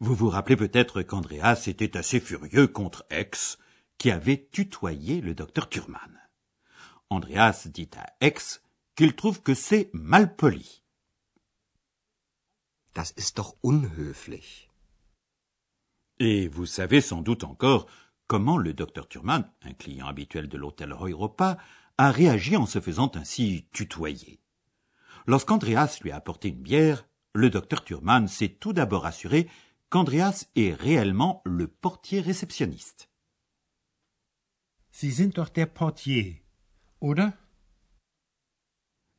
Vous vous rappelez peut-être qu'Andreas était assez furieux contre X, qui avait tutoyé le docteur Thurman. Andreas dit à X qu'il trouve que c'est mal poli. Das ist doch unhöflich. Et vous savez sans doute encore comment le docteur Thurman, un client habituel de l'hôtel Europa, a réagi en se faisant ainsi tutoyer. Lorsqu'Andreas lui a apporté une bière, le docteur Thurman s'est tout d'abord assuré qu'Andreas est réellement le portier réceptionniste. Sie sind doch der Portier, oder?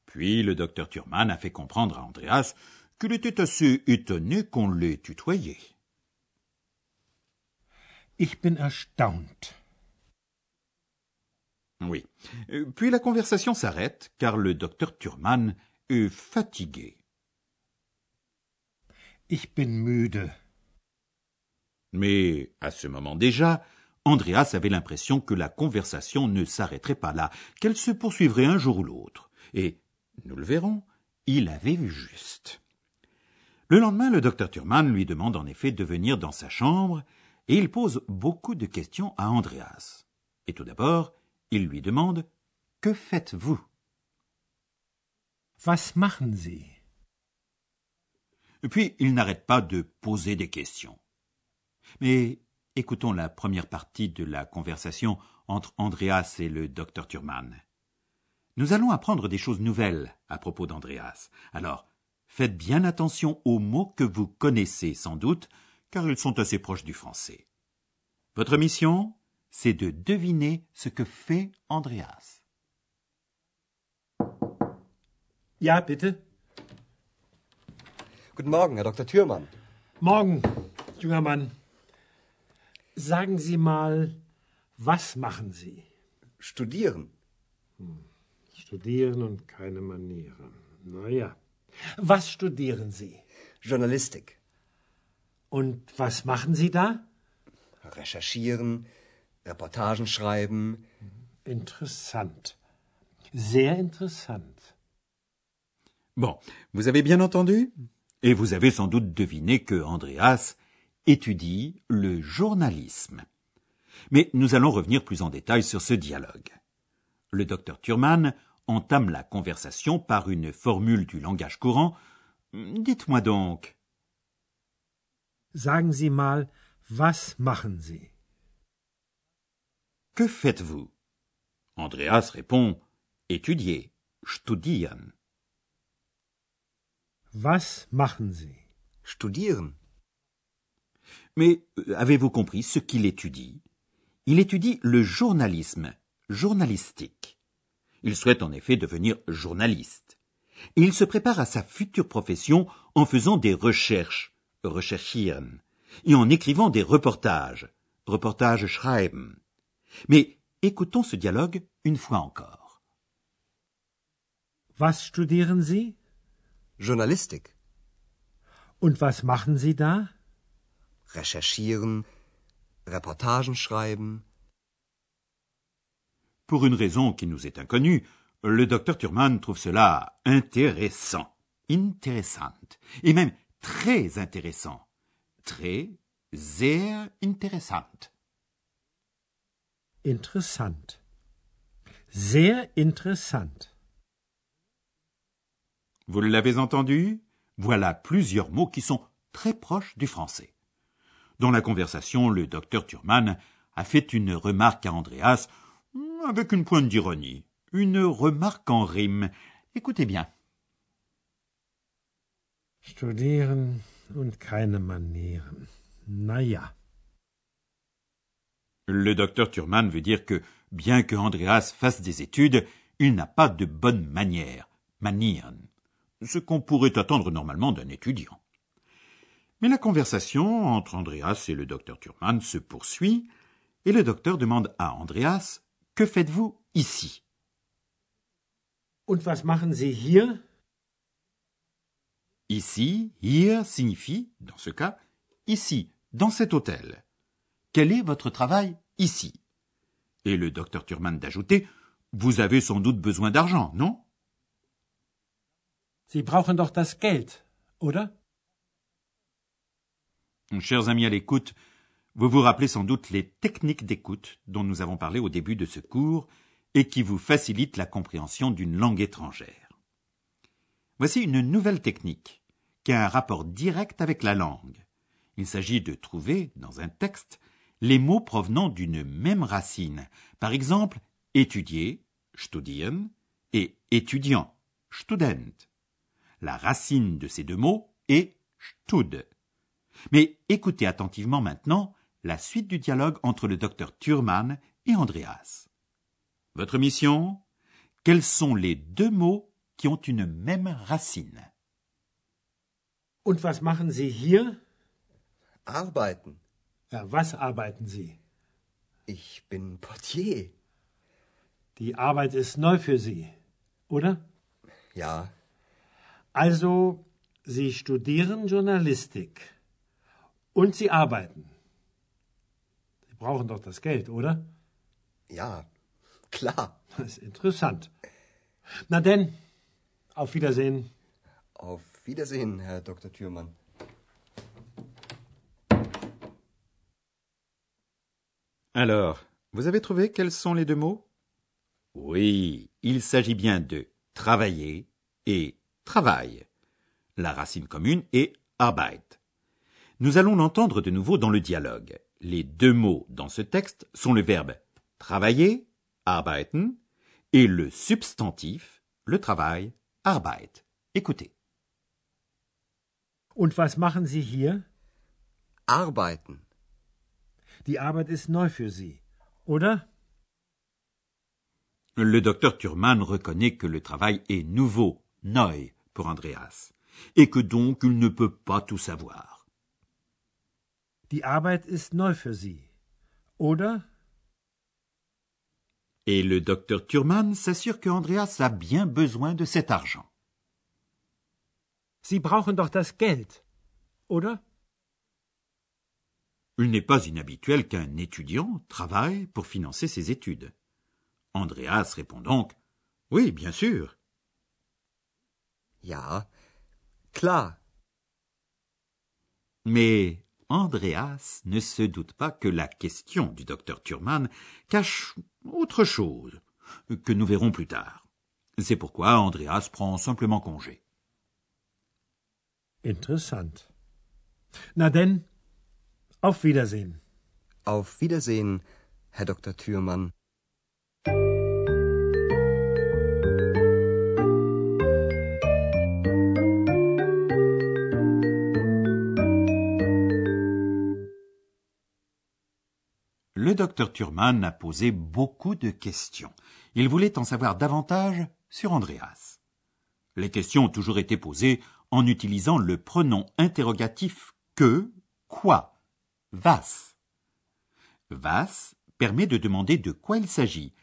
Puis le docteur Thurman a fait comprendre à Andreas qu'il était assez étonné qu'on l'ait tutoyé. Ich bin erstaunt. Oui. Puis la conversation s'arrête car le docteur Thurman est fatigué. Ich bin müde. Mais à ce moment déjà, Andreas avait l'impression que la conversation ne s'arrêterait pas là, qu'elle se poursuivrait un jour ou l'autre. Et, nous le verrons, il avait vu juste. Le lendemain, le docteur Thurman lui demande en effet de venir dans sa chambre, et il pose beaucoup de questions à Andreas. Et tout d'abord, il lui demande Que faites-vous Was machen Sie? Puis il n'arrête pas de poser des questions. Mais écoutons la première partie de la conversation entre Andreas et le docteur Thurman. Nous allons apprendre des choses nouvelles à propos d'Andreas. Alors, faites bien attention aux mots que vous connaissez sans doute, car ils sont assez proches du français. Votre mission, c'est de deviner ce que fait Andreas. Ja, bitte. Guten Morgen, Herr Dr. Thürmann. Morgen, junger Mann. Sagen Sie mal, was machen Sie? Studieren. Studieren und keine Manieren. Na ja. Was studieren Sie? Journalistik. Und was machen Sie da? Recherchieren. Reportagen schreiben. Interessant. Sehr interessant. Bon, vous avez bien entendu Et vous avez sans doute deviné que Andreas étudie le journalisme. Mais nous allons revenir plus en détail sur ce dialogue. Le docteur Thurman entame la conversation par une formule du langage courant. Dites-moi donc. Sagen Sie mal, was machen Sie? Que faites-vous? Andreas répond Étudier, studieren. Was machen Sie? Studieren. Mais euh, avez-vous compris ce qu'il étudie? Il étudie le journalisme, journalistique. Il souhaite en effet devenir journaliste. Et il se prépare à sa future profession en faisant des recherches, recherchieren, et en écrivant des reportages, reportages schreiben. Mais écoutons ce dialogue une fois encore. Was studieren Sie? Journalistik. Und was machen Sie da? Recherchieren. Reportagen schreiben. Pour une raison qui nous est inconnue, le docteur Thurman trouve cela intéressant, interessant, et même très intéressant, très, sehr interessant. Interessant. Sehr interessant. Vous l'avez entendu? Voilà plusieurs mots qui sont très proches du français. Dans la conversation, le docteur Thurman a fait une remarque à Andreas avec une pointe d'ironie, une remarque en rime. Écoutez bien. Studieren und keine Manieren. Na ja. Le docteur Thurman veut dire que, bien que Andreas fasse des études, il n'a pas de bonnes manières, manieren, ce qu'on pourrait attendre normalement d'un étudiant. Mais la conversation entre Andreas et le docteur Thurman se poursuit, et le docteur demande à Andreas Que faites-vous ici Und was machen Sie hier? Ici, hier signifie, dans ce cas, ici, dans cet hôtel. Quel est votre travail ici? Et le docteur Thurman d'ajouter Vous avez sans doute besoin d'argent, non Sie brauchen doch das Geld, oder? Chers amis à l'écoute, vous vous rappelez sans doute les techniques d'écoute dont nous avons parlé au début de ce cours et qui vous facilitent la compréhension d'une langue étrangère. Voici une nouvelle technique qui a un rapport direct avec la langue. Il s'agit de trouver, dans un texte, les mots provenant d'une même racine. Par exemple, étudier, studieren, et étudiant, student. La racine de ces deux mots est stud. Mais écoutez attentivement maintenant la suite du dialogue entre le docteur Thurman et Andreas. Votre mission? Quels sont les deux mots qui ont une même racine? Und was machen Sie hier? Arbeiten. Ja, was arbeiten Sie? Ich bin Portier. Die Arbeit ist neu für Sie, oder? Ja, Also, Sie studieren Journalistik. Und Sie arbeiten. Sie brauchen doch das Geld, oder? ja, klar. Das ist interessant. Na denn, auf Wiedersehen. Auf Wiedersehen, Herr Dr. Thürmann. Alors, vous avez trouvé quels sont les deux mots? Oui, il s'agit bien de travailler et travail. La racine commune est Arbeit. Nous allons l'entendre de nouveau dans le dialogue. Les deux mots dans ce texte sont le verbe travailler, arbeiten, et le substantif, le travail, Arbeit. Écoutez. Und was machen Sie hier? Arbeiten. Die Arbeit ist neu für Sie, oder? Le docteur Thurman reconnaît que le travail est nouveau, neu, pour Andreas, et que donc il ne peut pas tout savoir. Die Arbeit ist neu für Sie, oder? Et le docteur Thurman s'assure que Andreas a bien besoin de cet argent. Sie brauchen doch das Geld, oder? Il n'est pas inhabituel qu'un étudiant travaille pour financer ses études. Andreas répond donc Oui, bien sûr. Ja, klar. Mais Andreas ne se doute pas que la question du docteur Thurman cache autre chose, que nous verrons plus tard. C'est pourquoi Andreas prend simplement congé. Interessant. Na denn, auf Wiedersehen. Auf Wiedersehen, Herr Dr. Thürmann. Docteur Thurman a posé beaucoup de questions. Il voulait en savoir davantage sur Andreas. Les questions ont toujours été posées en utilisant le pronom interrogatif que, quoi, was. Was permet de demander de quoi il s'agit,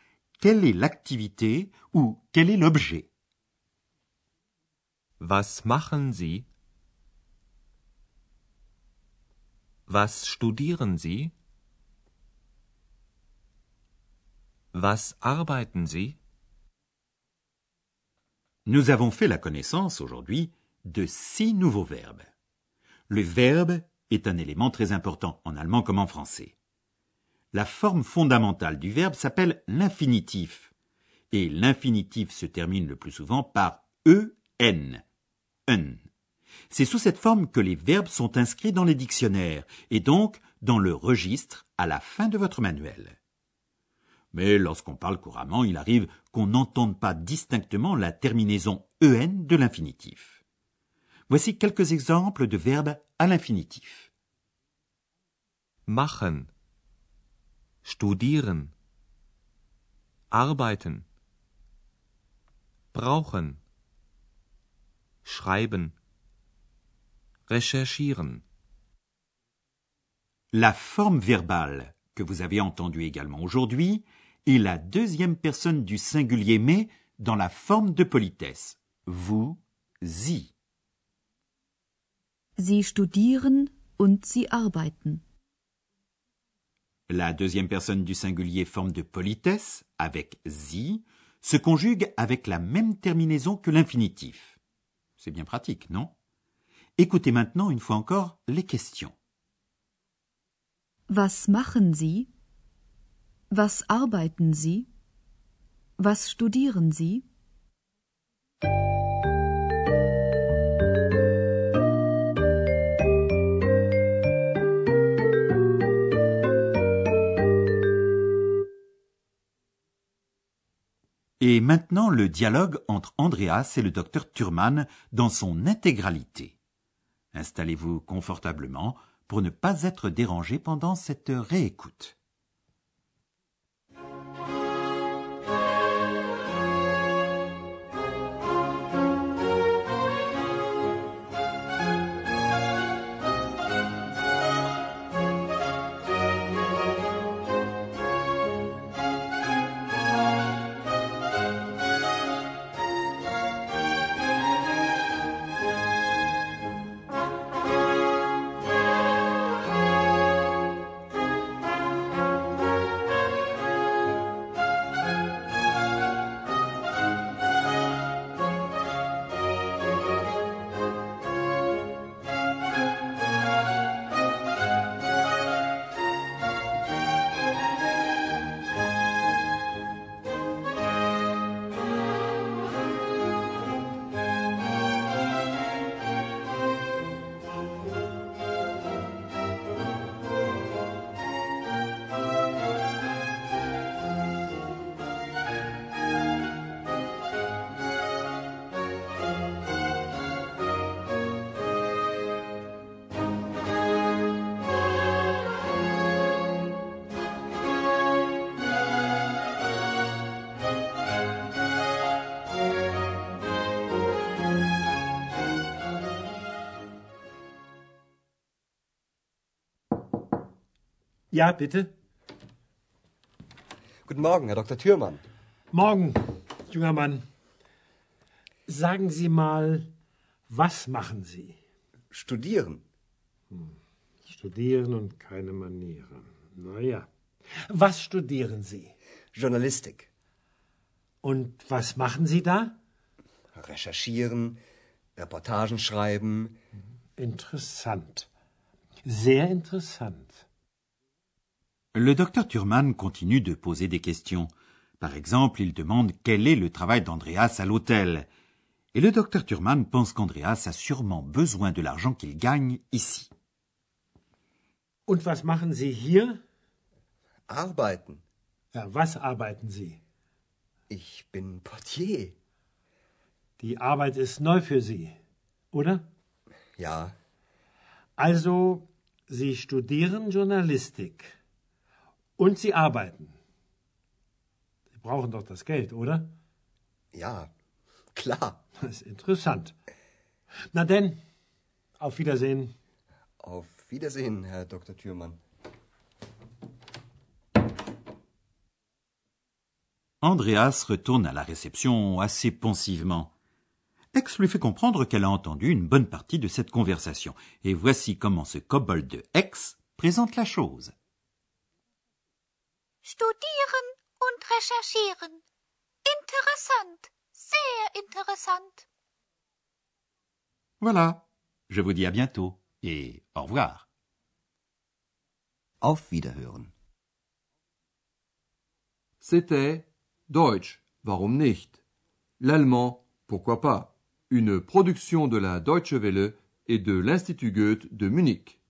quelle est l'activité ou quel est l'objet. Was machen Sie? Was studieren Sie? Was arbeiten Sie? Nous avons fait la connaissance aujourd'hui de six nouveaux verbes. Le verbe est un élément très important en allemand comme en français. La forme fondamentale du verbe s'appelle l'infinitif, et l'infinitif se termine le plus souvent par en. C'est sous cette forme que les verbes sont inscrits dans les dictionnaires, et donc dans le registre à la fin de votre manuel. Mais lorsqu'on parle couramment, il arrive qu'on n'entende pas distinctement la terminaison en de l'infinitif. Voici quelques exemples de verbes à l'infinitif. Machen. Studieren. Arbeiten. Brauchen. Schreiben. Recherchieren. La forme verbale que vous avez entendue également aujourd'hui est la deuxième personne du singulier mais dans la forme de politesse. Vous, sie. Sie studieren und sie arbeiten. La deuxième personne du singulier forme de politesse, avec sie, se conjugue avec la même terminaison que l'infinitif. C'est bien pratique, non? Écoutez maintenant une fois encore les questions. Was machen Sie? Arbeiten Sie? Was? Et maintenant le dialogue entre Andreas et le docteur Thurman dans son intégralité. Installez-vous confortablement pour ne pas être dérangé pendant cette réécoute. Ja, bitte. Guten Morgen, Herr Dr. Thürmann. Morgen, junger Mann. Sagen Sie mal, was machen Sie? Studieren. Studieren und keine Manieren. Na ja. Was studieren Sie? Journalistik. Und was machen Sie da? Recherchieren, Reportagen schreiben. Interessant. Sehr interessant. Le docteur Thurman continue de poser des questions. Par exemple, il demande quel est le travail d'Andreas à l'hôtel. Et le docteur Thurman pense qu'Andreas a sûrement besoin de l'argent qu'il gagne ici. Und was machen Sie hier? Arbeiten. Ja, was arbeiten Sie? Ich bin Portier. Die Arbeit ist neu für Sie, oder? Ja, Also, Sie studieren Journalistik. Und Sie arbeiten. Sie brauchen doch das Geld, oder? ja, klar. Das ist interessant. Na denn, auf Wiedersehen. Auf Wiedersehen, Herr Dr. Thürmann. Andreas retourne à la réception assez pensivement. Ex lui fait comprendre qu'elle a entendu une bonne partie de cette conversation, et voici comment ce kobold de Ex présente la chose. Studieren und recherchieren. Interessant. Sehr interessant. Voilà. Je vous dis à bientôt, et au revoir. Auf Wiederhören. C'était Deutsch, warum nicht? L'allemand, pourquoi pas? Une production de la Deutsche Welle et de l'Institut Goethe de Munich.